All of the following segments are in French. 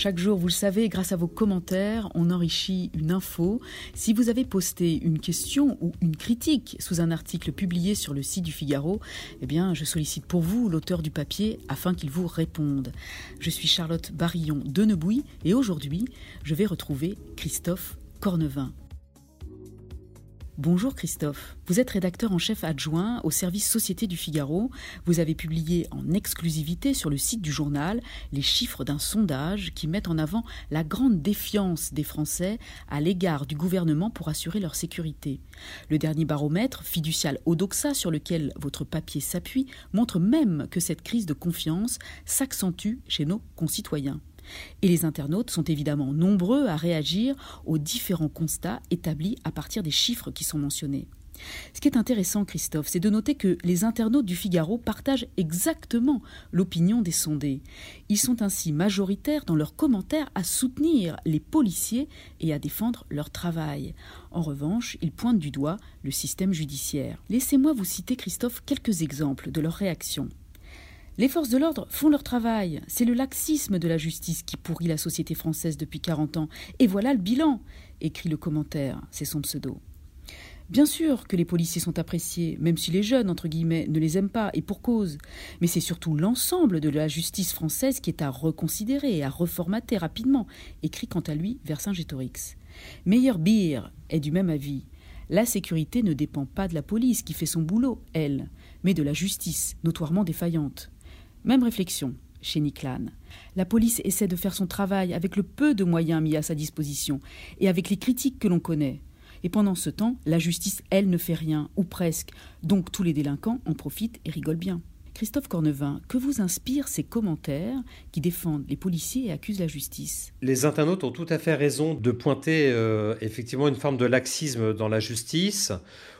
Chaque jour, vous le savez, grâce à vos commentaires, on enrichit une info. Si vous avez posté une question ou une critique sous un article publié sur le site du Figaro, eh bien, je sollicite pour vous l'auteur du papier afin qu'il vous réponde. Je suis Charlotte Barillon de Nebouy et aujourd'hui, je vais retrouver Christophe Cornevin. Bonjour Christophe, vous êtes rédacteur en chef adjoint au service Société du Figaro. Vous avez publié en exclusivité sur le site du journal les chiffres d'un sondage qui met en avant la grande défiance des Français à l'égard du gouvernement pour assurer leur sécurité. Le dernier baromètre, fiducial Odoxa, sur lequel votre papier s'appuie, montre même que cette crise de confiance s'accentue chez nos concitoyens. Et les internautes sont évidemment nombreux à réagir aux différents constats établis à partir des chiffres qui sont mentionnés. Ce qui est intéressant, Christophe, c'est de noter que les internautes du Figaro partagent exactement l'opinion des sondés. Ils sont ainsi majoritaires dans leurs commentaires à soutenir les policiers et à défendre leur travail. En revanche, ils pointent du doigt le système judiciaire. Laissez-moi vous citer, Christophe, quelques exemples de leurs réactions. Les forces de l'ordre font leur travail. C'est le laxisme de la justice qui pourrit la société française depuis 40 ans. Et voilà le bilan, écrit le commentaire. C'est son pseudo. Bien sûr que les policiers sont appréciés, même si les jeunes, entre guillemets, ne les aiment pas, et pour cause. Mais c'est surtout l'ensemble de la justice française qui est à reconsidérer et à reformater rapidement, écrit quant à lui Vercingétorix. Meilleur Beer est du même avis. La sécurité ne dépend pas de la police qui fait son boulot, elle, mais de la justice, notoirement défaillante. Même réflexion chez Niclan. La police essaie de faire son travail avec le peu de moyens mis à sa disposition et avec les critiques que l'on connaît. Et pendant ce temps, la justice, elle, ne fait rien, ou presque. Donc tous les délinquants en profitent et rigolent bien. Christophe Cornevin, que vous inspirent ces commentaires qui défendent les policiers et accusent la justice? Les internautes ont tout à fait raison de pointer euh, effectivement une forme de laxisme dans la justice,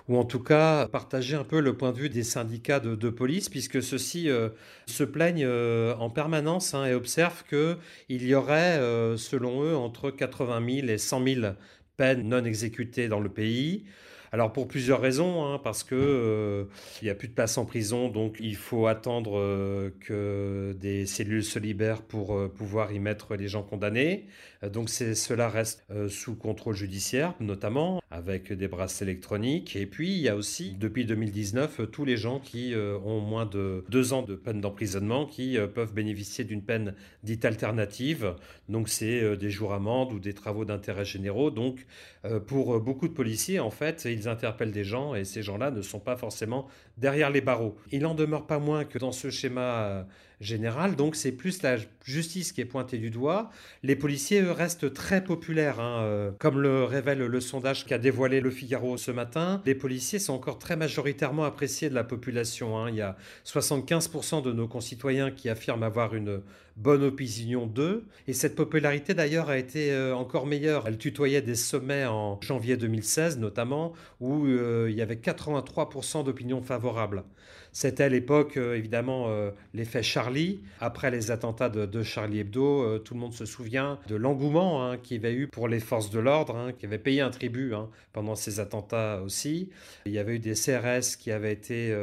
ou en tout cas partager un peu le point de vue des syndicats de, police, puisque ceux-ci euh, se plaignent euh, en permanence hein, et observent qu'il y aurait, selon eux, entre 80 000 et 100 000 peines non exécutées dans le pays. Alors pour plusieurs raisons, hein, parce que euh, n'y a plus de place en prison, donc il faut attendre euh, que des cellules se libèrent pour euh, pouvoir y mettre les gens condamnés. donc cela reste sous contrôle judiciaire, notamment avec des brasses électroniques. Et puis il y a aussi depuis 2019 tous les gens qui ont moins de deux ans de peine d'emprisonnement qui peuvent bénéficier d'une peine dite alternative. Donc c'est des jours amendes ou des travaux d'intérêt généraux. Donc pour beaucoup de policiers en fait ils interpellent des gens et ces gens-là ne sont pas forcément derrière les barreaux. Il n'en demeure pas moins que dans ce schéma euh, général, donc c'est plus la justice qui est pointée du doigt. Les policiers, restent très populaires, hein, euh, comme le révèle le sondage qu'a dévoilé Le Figaro ce matin. Les policiers sont encore très majoritairement appréciés de la population. Hein. Il y a 75% de nos concitoyens qui affirment avoir une bonne opinion d'eux. Et cette popularité d'ailleurs a été euh, encore meilleure. Elle tutoyait des sommets en janvier 2016 notamment, où euh, il y avait 83% d'opinions favorables. C'était à l'époque évidemment l'effet Après les attentats de, Charlie Hebdo, tout le monde se souvient de l'engouement hein, qu'il y avait eu pour les forces de l'ordre, hein, qui avaient payé un tribut hein, pendant ces attentats aussi. Il y avait eu des CRS qui avaient été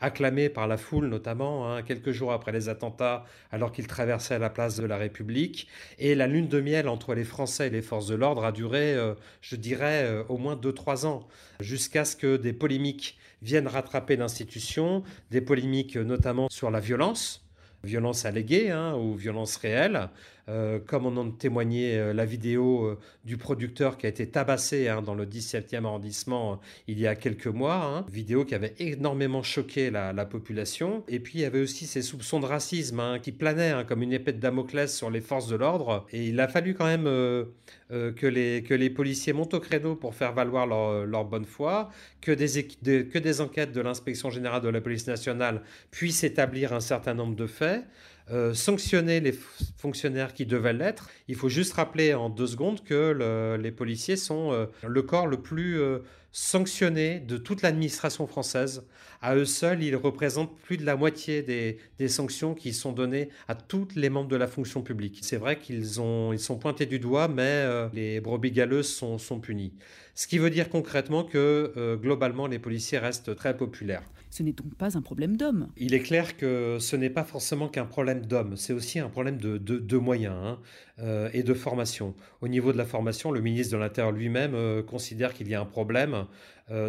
acclamés par la foule notamment, quelques jours après les attentats, alors qu'ils traversaient la place de la République. Et la lune de miel entre les Français et les forces de l'ordre a duré, euh, je dirais, euh, au moins 2-3 ans, jusqu'à ce que des polémiques viennent rattraper l'institution, des polémiques notamment sur la violence, violence alléguée hein, ou violence réelle, euh, comme on en témoignait euh, la vidéo euh, du producteur qui a été tabassé hein, dans le 17e arrondissement il y a quelques mois, hein. vidéo qui avait énormément choqué la, population. Et puis il y avait aussi ces soupçons de racisme hein, qui planaient comme une épée de Damoclès sur les forces de l'ordre. Et il a fallu quand même que, les, que les policiers montent au créneau pour faire valoir leur, bonne foi, que des, que des enquêtes de l'inspection générale de la police nationale puissent établir un certain nombre de faits. Euh, sanctionner les fonctionnaires qui devaient l'être. Il faut juste rappeler en deux secondes que les policiers sont euh, le corps le plus euh, sanctionnés de toute l'administration française. À eux seuls, ils représentent plus de la moitié des, sanctions qui sont données à tous les membres de la fonction publique. C'est vrai qu'ils ils sont pointés du doigt, mais les brebis galeuses sont, sont punies. Ce qui veut dire concrètement que globalement, les policiers restent très populaires. Ce n'est donc pas un problème d'hommes. Il est clair que ce n'est pas forcément qu'un problème d'hommes, c'est aussi un problème de, moyens hein, euh, et de formation. Au niveau de la formation, le ministre de l'Intérieur lui-même euh, considère qu'il y a un problème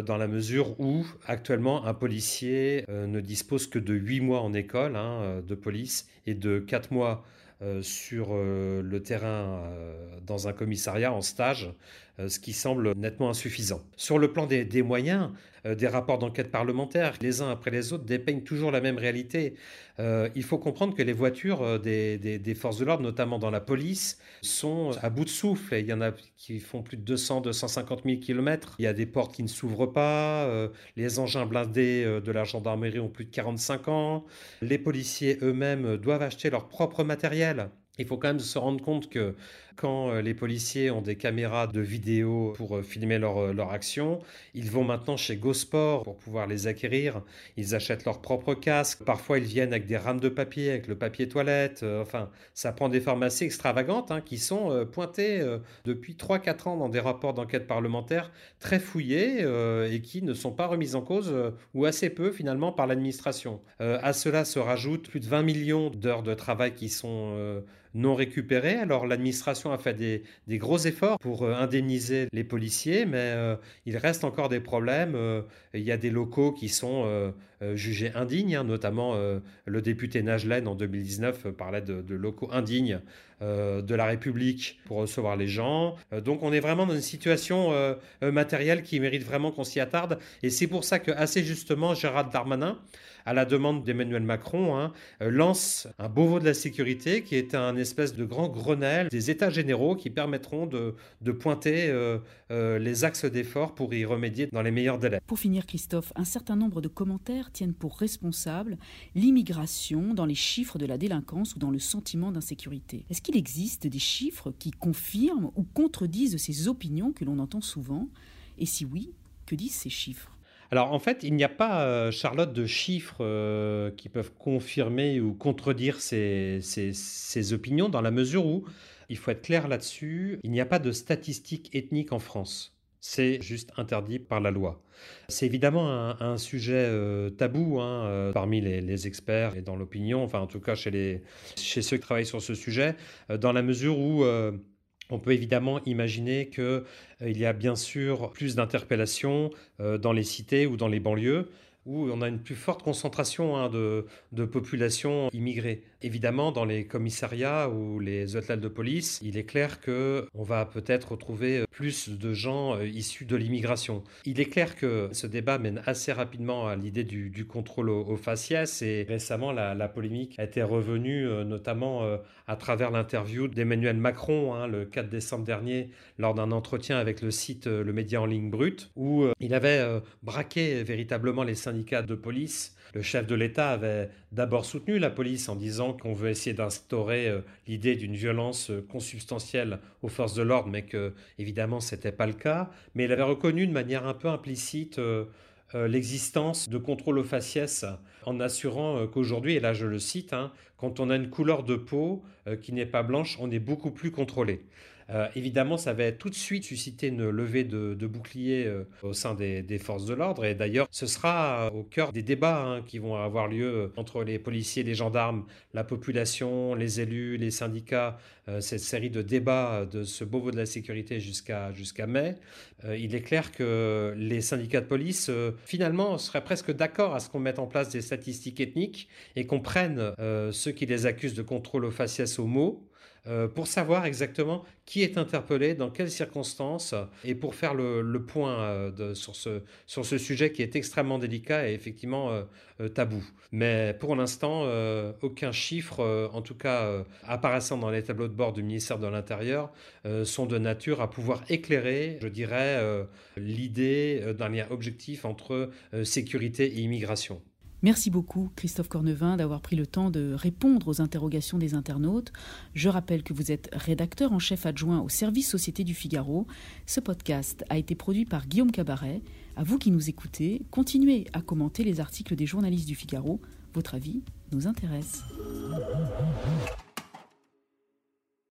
dans la mesure où actuellement un policier ne dispose que de 8 mois en école hein, de police et de 4 mois sur le terrain dans un commissariat en stage euh, ce qui semble nettement insuffisant. Sur le plan des, moyens, euh, des rapports d'enquête parlementaires, les uns après les autres, dépeignent toujours la même réalité. Euh, il faut comprendre que les voitures des, forces de l'ordre, notamment dans la police, sont à bout de souffle. il y en a qui font plus de 200, 250 000 km. Il y a des portes qui ne s'ouvrent pas. les engins blindés de la gendarmerie ont plus de 45 ans. Les policiers eux-mêmes doivent acheter leur propre matériel. Il faut quand même se rendre compte que quand euh, les policiers ont des caméras de vidéo pour euh, filmer leur, euh, leur action, ils vont maintenant chez GoSport pour pouvoir les acquérir. Ils achètent leur propre casque. Parfois, ils viennent avec des rames de papier, avec le papier toilette. Enfin, ça prend des assez extravagantes hein, qui sont pointées depuis 3-4 ans dans des rapports d'enquête parlementaire très fouillés et qui ne sont pas remises en cause ou assez peu finalement par l'administration. à cela se rajoutent plus de 20 millions d'heures de travail qui sont non récupérés. Alors l'administration a fait des, gros efforts pour euh, indemniser les policiers, mais euh, il reste encore des problèmes. Euh, il y a des locaux qui sont jugés indignes, hein, notamment le député Najlen en 2019 parlait de, locaux indignes de la République pour recevoir les gens. donc on est vraiment dans une situation matérielle qui mérite vraiment qu'on s'y attarde. Et c'est pour ça que assez justement Gérald Darmanin à la demande d'Emmanuel Macron, hein, euh, lance un Beauvau de la sécurité qui est un espèce de grand Grenelle des États généraux qui permettront de, pointer euh, euh, les axes d'effort pour y remédier dans les meilleurs délais. Pour finir, Christophe, un certain nombre de commentaires tiennent pour responsable l'immigration dans les chiffres de la délinquance ou dans le sentiment d'insécurité. Est-ce qu'il existe des chiffres qui confirment ou contredisent ces opinions que l'on entend souvent? Et si oui, que disent ces chiffres? Alors en fait, il n'y a pas, euh, Charlotte, de chiffres euh, qui peuvent confirmer ou contredire ces, opinions dans la mesure où, il faut être clair là-dessus, il n'y a pas de statistiques ethniques en France. C'est juste interdit par la loi. C'est évidemment un, sujet euh, tabou hein, parmi les, experts et dans l'opinion, enfin en tout cas chez, chez ceux qui travaillent sur ce sujet, dans la mesure où on peut évidemment imaginer qu'il euh, y a bien sûr plus d'interpellations euh, dans les cités ou dans les banlieues où on a une plus forte concentration hein, de, de population immigrée. Évidemment, dans les commissariats ou les hôtels de police, il est clair que on va peut-être retrouver plus de gens euh, issus de l'immigration. Il est clair que ce débat mène assez rapidement à l'idée du, contrôle au, faciès et récemment la, polémique a été revenue euh, notamment euh, à travers l'interview d'Emmanuel Macron hein, le 4 décembre dernier lors d'un entretien avec le site Le Média en ligne brut où il avait braqué véritablement les syndicats de police le chef de l'État avait d'abord soutenu la police en disant qu'on veut essayer d'instaurer euh, l'idée d'une violence euh, consubstantielle aux forces de l'ordre, mais que évidemment ce n'était pas le cas. Mais il avait reconnu de manière un peu implicite euh, l'existence de contrôle aux faciès en assurant qu'aujourd'hui, et là je le cite, hein, quand on a une couleur de peau qui n'est pas blanche, on est beaucoup plus contrôlé. Euh, évidemment, ça va tout de suite susciter une levée de, boucliers euh, au sein des, forces de l'ordre. Et d'ailleurs, ce sera au cœur des débats hein, qui vont avoir lieu entre les policiers, les gendarmes, la population, les élus, les syndicats. Euh, cette série de débats de ce Beauvau de la sécurité jusqu'à mai. il est clair que les syndicats de police, finalement, seraient presque d'accord à ce qu'on mette en place des statistiques ethniques et qu'on prenne ceux qui les accusent de contrôle au faciès au mot euh, pour savoir exactement qui est interpellé, dans quelles circonstances, et pour faire le, point euh, sur, ce, sujet qui est extrêmement délicat et effectivement euh, tabou. Mais pour l'instant, aucun chiffre, en tout cas apparaissant dans les tableaux de bord du ministère de l'Intérieur, sont de nature à pouvoir éclairer, je dirais, l'idée d'un lien objectif entre sécurité et immigration. Merci beaucoup Christophe Cornevin d'avoir pris le temps de répondre aux interrogations des internautes. Je rappelle que vous êtes rédacteur en chef adjoint au service Société du Figaro. Ce podcast a été produit par Guillaume Cabaret. À vous qui nous écoutez, continuez à commenter les articles des journalistes du Figaro. Votre avis nous intéresse.